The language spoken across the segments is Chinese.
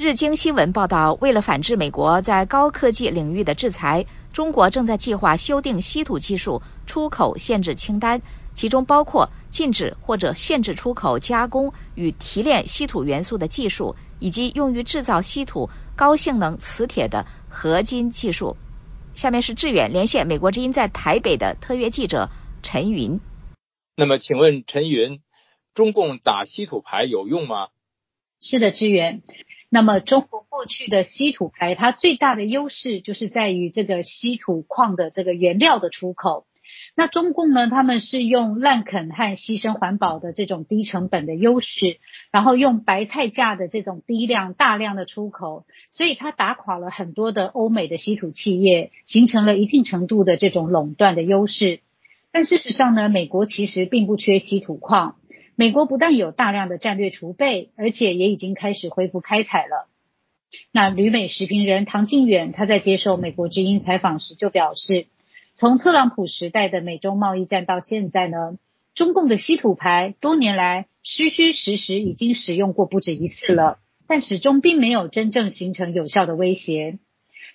日经新闻报道，为了反制美国在高科技领域的制裁，中国正在计划修订稀土技术出口限制清单，其中包括禁止或者限制出口加工与提炼稀土元素的技术，以及用于制造稀土高性能磁铁的合金技术。下面是志远连线美国之音在台北的特约记者陈云。那么，请问陈云，中共打稀土牌有用吗？是的，志远。那么，中国过去的稀土牌，它最大的优势就是在于这个稀土矿的这个原料的出口。那中共呢，他们是用滥垦和牺牲环保的这种低成本的优势，然后用白菜价的这种低量大量的出口，所以它打垮了很多的欧美的稀土企业，形成了一定程度的这种垄断的优势。但事实上呢，美国其实并不缺稀土矿。美国不但有大量的战略储备，而且也已经开始恢复开采了。那旅美时评人唐靖远他在接受美国之音采访时就表示，从特朗普时代的美中贸易战到现在呢，中共的稀土牌多年来虚虚实实已经使用过不止一次了，但始终并没有真正形成有效的威胁。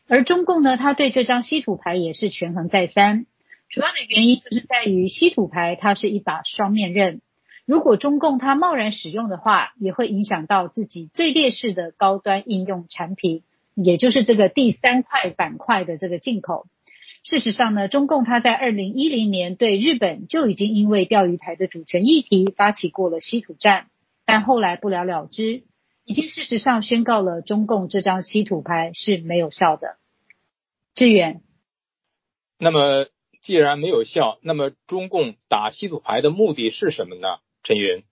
而中共呢，他对这张稀土牌也是权衡再三，主要的原因就是在于稀土牌它是一把双面刃。如果中共它贸然使用的话，也会影响到自己最劣势的高端应用产品，也就是这个第三块板块的这个进口。事实上呢，中共它在二零一零年对日本就已经因为钓鱼台的主权议题发起过了稀土战，但后来不了了之，已经事实上宣告了中共这张稀土牌是没有效的。志远，那么既然没有效，那么中共打稀土牌的目的是什么呢？陈云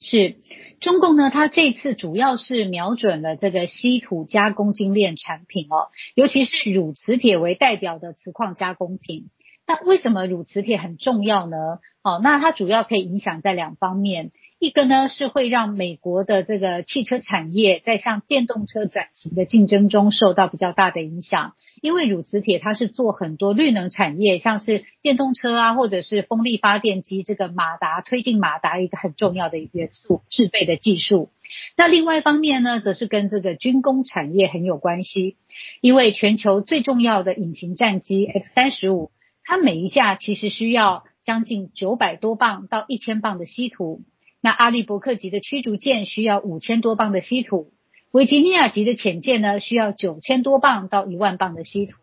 是中共呢，它这次主要是瞄准了这个稀土加工精炼产品哦，尤其是乳磁铁为代表的磁矿加工品。那为什么乳磁铁很重要呢？哦，那它主要可以影响在两方面。一个呢是会让美国的这个汽车产业在向电动车转型的竞争中受到比较大的影响，因为乳磁铁它是做很多绿能产业，像是电动车啊，或者是风力发电机这个马达推进马达一个很重要的元素制备的技术。那另外一方面呢，则是跟这个军工产业很有关系，因为全球最重要的隐形战机 F 三十五，它每一架其实需要将近九百多磅到一千磅的稀土。那阿利伯克级的驱逐舰需要五千多磅的稀土，维吉尼亚级的潜舰呢需要九千多磅到一万磅的稀土。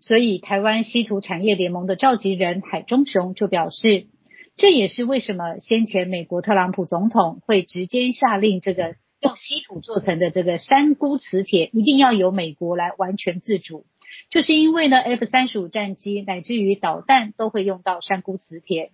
所以，台湾稀土产业联盟的召集人海中雄就表示，这也是为什么先前美国特朗普总统会直接下令，这个用稀土做成的这个山菇磁铁一定要由美国来完全自主，就是因为呢，F 三十五战机乃至于导弹都会用到山菇磁铁。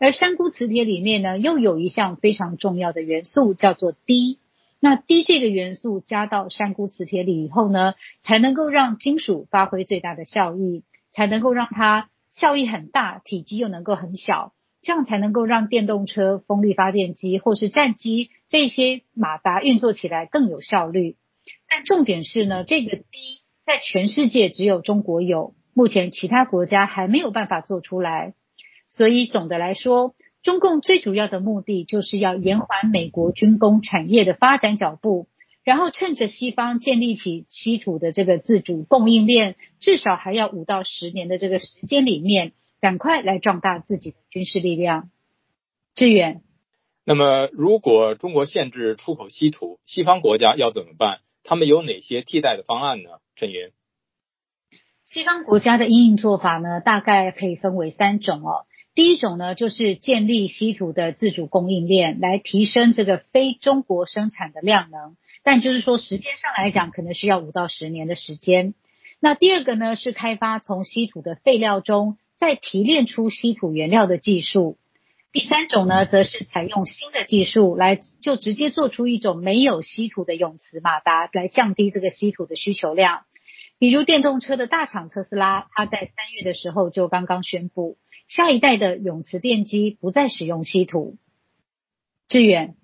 而山菇磁铁里面呢，又有一项非常重要的元素，叫做低。那低这个元素加到山菇磁铁里以后呢，才能够让金属发挥最大的效益，才能够让它效益很大，体积又能够很小，这样才能够让电动车、风力发电机或是战机这些马达运作起来更有效率。但重点是呢，这个低在全世界只有中国有，目前其他国家还没有办法做出来。所以总的来说，中共最主要的目的就是要延缓美国军工产业的发展脚步，然后趁着西方建立起稀土的这个自主供应链，至少还要五到十年的这个时间里面，赶快来壮大自己的军事力量。志远，那么如果中国限制出口稀土，西方国家要怎么办？他们有哪些替代的方案呢？陈云，西方国家的应应做法呢，大概可以分为三种哦。第一种呢，就是建立稀土的自主供应链，来提升这个非中国生产的量能。但就是说，时间上来讲，可能需要五到十年的时间。那第二个呢，是开发从稀土的废料中再提炼出稀土原料的技术。第三种呢，则是采用新的技术来，就直接做出一种没有稀土的永磁马达，来降低这个稀土的需求量。比如电动车的大厂特斯拉，它在三月的时候就刚刚宣布。下一代的永磁电机不再使用稀土。志远，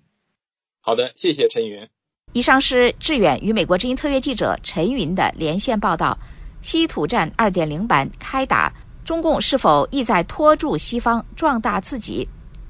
好的，谢谢陈云。以上是志远与美国之音特约记者陈云的连线报道。稀土战二点零版开打，中共是否意在拖住西方，壮大自己？